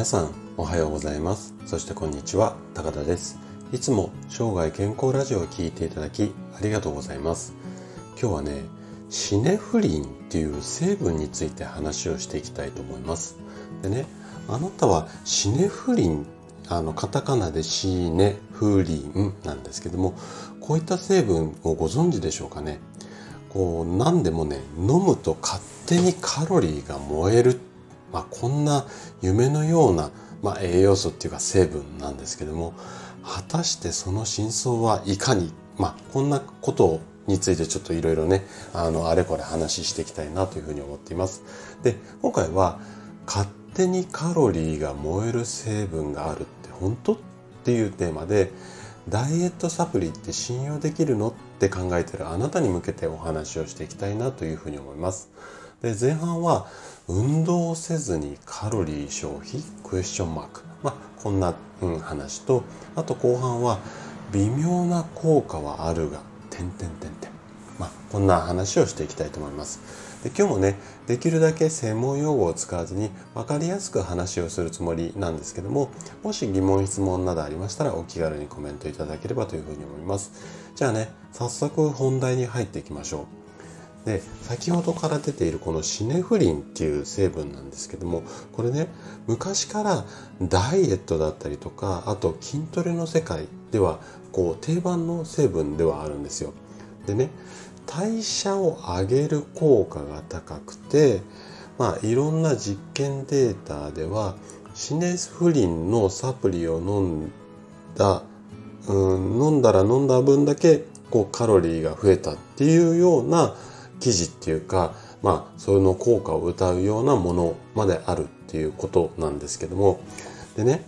皆さんおはようございます。そしてこんにちは高田です。いつも生涯健康ラジオを聴いていただきありがとうございます。今日はねシネフリンっていう成分について話をしていきたいと思います。でねあなたはシネフリンあのカタカナでシネフリンなんですけどもこういった成分をご存知でしょうかね？こう何でもね飲むと勝手にカロリーが燃える、まあ、こんな夢のような、まあ、栄養素っていうか成分なんですけども果たしてその真相はいかに、まあ、こんなことについてちょっといろいろねあのあれこれ話していきたいなというふうに思っています。で今回は勝手にカロリーが燃える成分があるって本当っていうテーマでダイエットサプリって信用できるのって考えてるあなたに向けてお話をしていきたいなというふうに思います。で前半は運動せずにカロリー消費？クエスチョンマーク、まあ、こんな、うん、話とあと後半は微妙な効果はあるが点々点々。まあ、こんな話をしていきたいと思います。で今日もねできるだけ専門用語を使わずに分かりやすく話をするつもりなんですけどももし疑問質問などありましたらお気軽にコメントいただければというふうに思います。じゃあね早速本題に入っていきましょう。で先ほどから出ているこのシネフリンっていう成分なんですけどもこれね昔からダイエットだったりとかあと筋トレの世界ではこう定番の成分ではあるんですよ。でね代謝を上げる効果が高くて、まあ、いろんな実験データではシネフリンのサプリを飲んだ、うん、飲んだら飲んだ分だけこうカロリーが増えたっていうような記事っていうか、まあ、その効果を謳うようなものまであるっていうことなんですけどもでね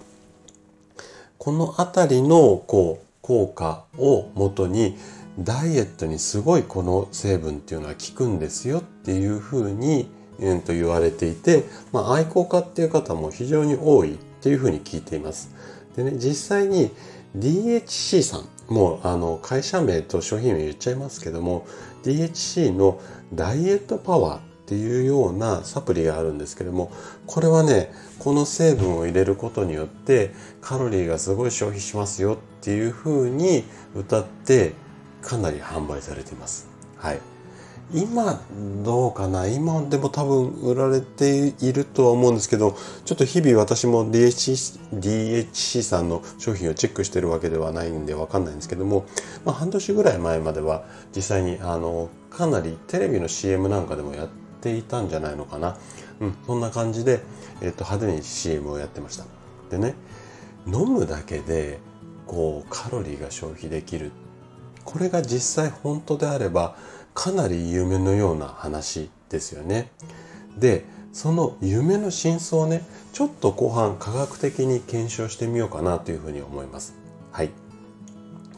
この辺りのこう効果をもとにダイエットにすごいこの成分っていうのは効くんですよっていうふうに、えー、と言われていて、まあ、愛好家っていう方も非常に多いっていうふうに聞いています。でね、実際に DHC さん、もうあの会社名と商品名言っちゃいますけども、DHC のダイエットパワーっていうようなサプリがあるんですけども、これはね、この成分を入れることによってカロリーがすごい消費しますよっていうふうに歌ってかなり販売されています。はい。今どうかな？今でも多分売られているとは思うんですけどちょっと日々私も DHC, DHC さんの商品をチェックしてるわけではないんでわかんないんですけども、まあ、半年ぐらい前までは実際にあのかなりテレビの CM なんかでもやっていたんじゃないのかな、うん、そんな感じで、えー、と派手に CM をやってました。でね飲むだけでこうカロリーが消費できる。これが実際本当であればかなり夢のような話ですよね。でその夢の真相をねちょっと後半科学的に検証してみようかなというふうに思います。はい。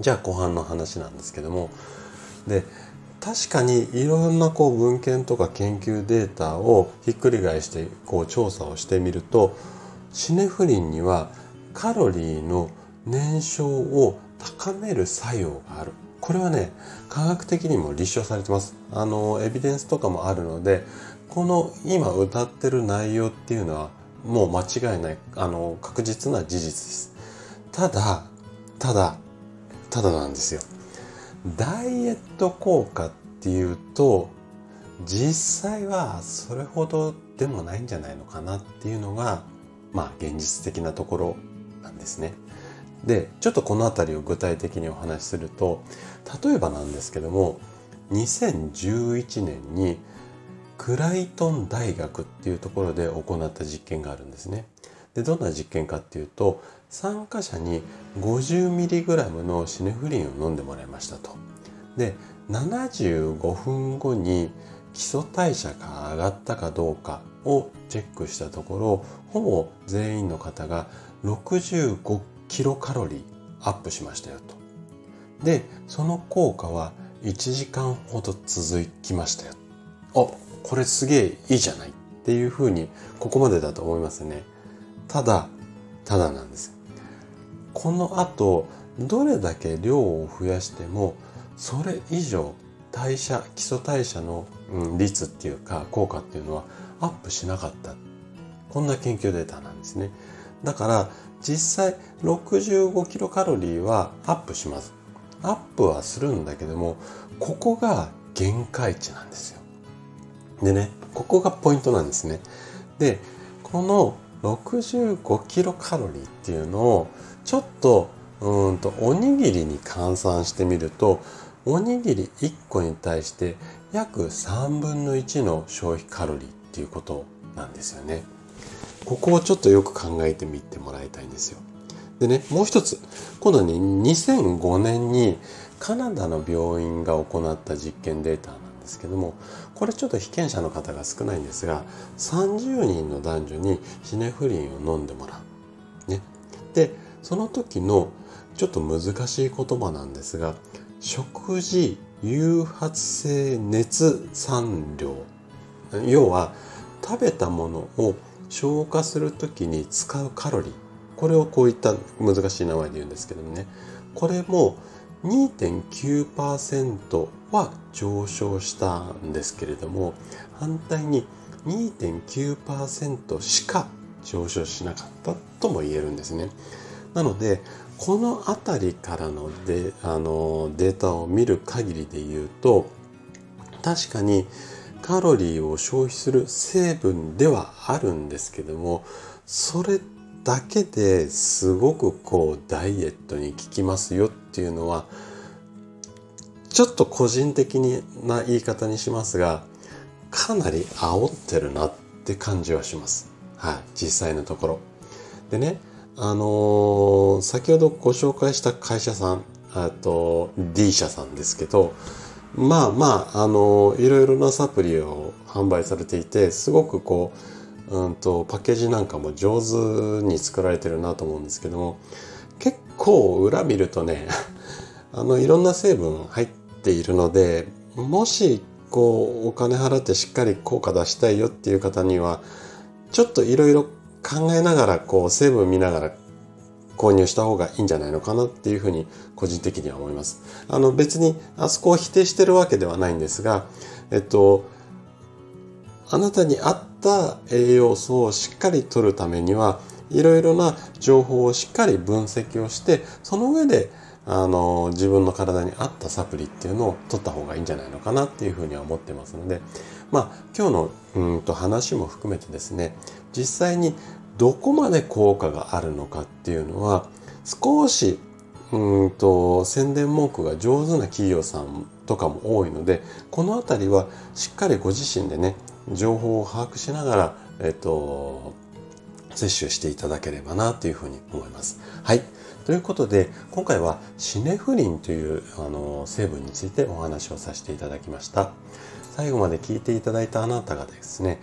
じゃあ後半の話なんですけどもで確かにいろんなこう文献とか研究データをひっくり返してこう調査をしてみるとシネフリンにはカロリーの燃焼を高める作用があるこれはね科学的にも立証されてます。あのエビデンスとかもあるのでこの今歌ってる内容っていうのはもう間違いないあの確実な事実です。ただただただなんですよ。ダイエット効果っていうと実際はそれほどでもないんじゃないのかなっていうのがまあ現実的なところなんですね。でちょっとこの辺りを具体的にお話しすると例えばなんですけども2011年にクライトン大学っていうところで行った実験があるんですね。でどんな実験かっていうと参加者に 50mg のシネフリンを飲んでもらいましたと。で75分後に基礎代謝が上がったかどうかをチェックしたところほぼ全員の方が65キロカロリーアップしましたよと。で、その効果は1時間ほど続きましたよ。あ、これすげえいいじゃないっていうふうにここまでだと思いますね。ただ、ただなんです。この後、どれだけ量を増やしても、それ以上代謝、基礎代謝の、うん、率っていうか効果っていうのはアップしなかった。こんな研究データなんですね。だから実際65キロカロリーはアップします。アップはするんだけども、ここが限界値なんですよ。でね、ここがポイントなんですね。で、この65キロカロリーっていうのをちょっとうんとおにぎりに換算してみるとおにぎり1個に対して約3分の1の消費カロリーっていうことなんですよね。ここをちょっとよく考えてみてもらいたいんですよ。でね、もう一つ。今度はね、2005年にカナダの病院が行った実験データなんですけども、これちょっと被験者の方が少ないんですが、30人の男女にシネフリンを飲んでもらう。ね。で、その時のちょっと難しい言葉なんですが、食事誘発性熱産量。要は、食べたものを消化する時に使うカロリー。これをこういった難しい名前で言うんですけどもね。これも2.9%は上昇したんですけれども、反対に2.9%しか上昇しなかったとも言えるんですね。なので、この辺りからのデあのデータを見る限りで言うと確かにカロリーを消費する成分ではあるんですけどもそれだけですごくこうダイエットに効きますよっていうのはちょっと個人的な言い方にしますがかなり煽ってるなって感じはします。はい、実際のところ。でね、あのー、先ほどご紹介した会社さん、あと D 社さんですけど、まあまあ、あの、いろいろなサプリを販売されていて、すごくこう、うんと、パッケージなんかも上手に作られてるなと思うんですけども、結構裏見るとね、あの、いろんな成分入っているので、もし、こう、お金払ってしっかり効果出したいよっていう方には、ちょっといろいろ考えながら、こう、成分見ながら購入した方がいいんじゃないのかなっていうふうに個人的には思います。あの別にあそこを否定してるわけではないんですが、えっと、あなたに合った栄養素をしっかり取るためには、いろいろな情報をしっかり分析をして、その上であの自分の体に合ったサプリっていうのを取った方がいいんじゃないのかなっていうふうには思ってますので、まあ今日のうんと話も含めてですね、実際にどこまで効果があるのかっていうのは少しうんと宣伝文句が上手な企業さんとかも多いのでこの辺りはしっかりご自身でね情報を把握しながら、えっと、摂取していただければなというふうに思います。はい。ということで、今回はシネフリンというあの成分についてお話をさせていただきました。最後まで聞いていただいたあなたがですね、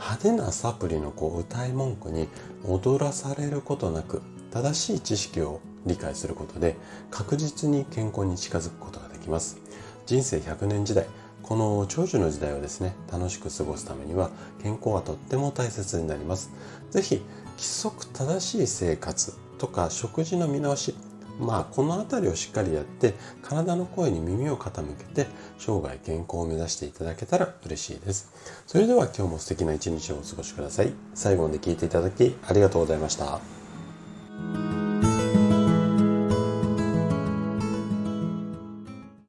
派手なサプリのこう歌い文句に踊らされることなく正しい知識を理解することで確実に健康に近づくことができます。人生100年時代この長寿の時代をですね楽しく過ごすためには健康はとっても大切になります。是非規則正しい生活とか食事の見直しまあこの辺りをしっかりやって体の声に耳を傾けて生涯健康を目指していただけたら嬉しいです。それでは今日も素敵な一日をお過ごしください。最後まで聞いていただきありがとうございました。